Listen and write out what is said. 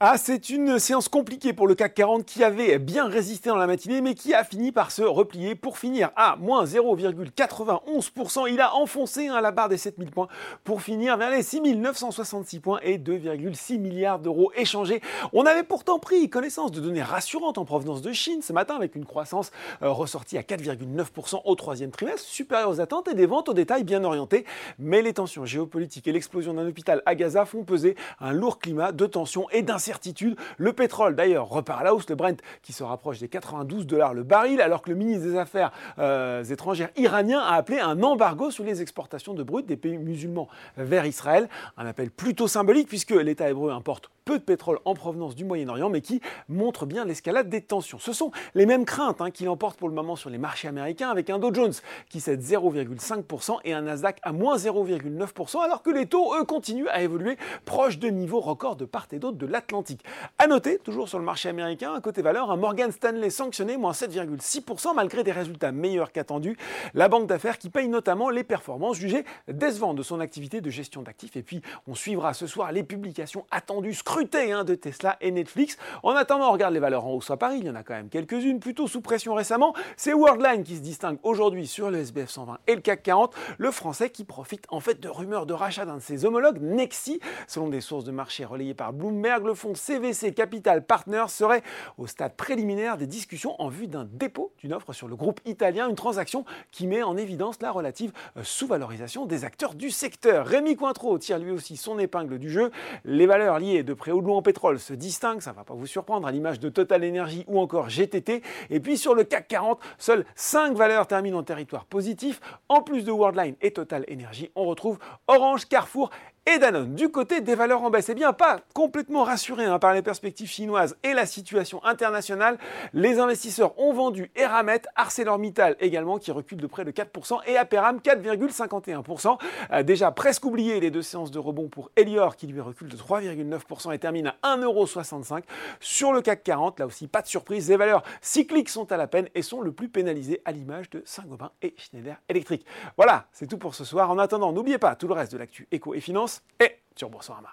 Ah, c'est une séance compliquée pour le CAC 40 qui avait bien résisté dans la matinée mais qui a fini par se replier pour finir à moins 0,91%. Il a enfoncé hein, la barre des 7000 points pour finir vers les 6966 points et 2,6 milliards d'euros échangés. On avait pourtant pris connaissance de données rassurantes en provenance de Chine ce matin avec une croissance euh, ressortie à 4,9% au troisième trimestre, supérieure aux attentes et des ventes au détail bien orientées. Mais les tensions géopolitiques et l'explosion d'un hôpital à Gaza font peser un lourd climat de tension et le pétrole, d'ailleurs, repart à la hausse. Le Brent qui se rapproche des 92 dollars le baril, alors que le ministre des Affaires euh, étrangères iranien a appelé un embargo sur les exportations de brut des pays musulmans vers Israël. Un appel plutôt symbolique puisque l'État hébreu importe peu de pétrole en provenance du Moyen-Orient, mais qui montre bien l'escalade des tensions. Ce sont les mêmes craintes hein, qui l'emportent pour le moment sur les marchés américains, avec un Dow Jones qui cède 0,5% et un Nasdaq à moins 0,9%, alors que les taux, eux, continuent à évoluer proche de niveaux records de part et d'autre de l'Atlantique. À noter, toujours sur le marché américain, à côté valeur, un Morgan Stanley sanctionné, moins 7,6%, malgré des résultats meilleurs qu'attendus. La banque d'affaires qui paye notamment les performances jugées décevantes de son activité de gestion d'actifs. Et puis, on suivra ce soir les publications attendues, Hein, de Tesla et Netflix. En attendant, on regarde les valeurs en hausse à Paris, il y en a quand même quelques-unes, plutôt sous pression récemment. C'est Worldline qui se distingue aujourd'hui sur le SBF 120 et le CAC 40, le français qui profite en fait de rumeurs de rachat d'un de ses homologues, Nexi. Selon des sources de marché relayées par Bloomberg, le fonds CVC Capital Partners serait au stade préliminaire des discussions en vue d'un dépôt d'une offre sur le groupe italien, une transaction qui met en évidence la relative euh, sous-valorisation des acteurs du secteur. Rémi Cointreau tire lui aussi son épingle du jeu. Les valeurs liées de près au en pétrole se distingue, ça ne va pas vous surprendre, à l'image de Total Energy ou encore GTT. Et puis sur le CAC 40, seules 5 valeurs terminent en territoire positif. En plus de Worldline et Total Energy, on retrouve Orange, Carrefour et Danone. Du côté des valeurs en baisse, eh bien pas complètement rassurés hein, par les perspectives chinoises et la situation internationale, les investisseurs ont vendu Eramet, ArcelorMittal également qui recule de près de 4% et Aperam 4,51%. Euh, déjà presque oublié les deux séances de rebond pour Elior qui lui recule de 3,9% et termine à 1,65€. Sur le CAC 40, là aussi pas de surprise, les valeurs cycliques sont à la peine et sont le plus pénalisées à l'image de Saint-Gobain et Schneider Electric. Voilà, c'est tout pour ce soir. En attendant, n'oubliez pas tout le reste de l'actu éco et finance et sur Boursorama.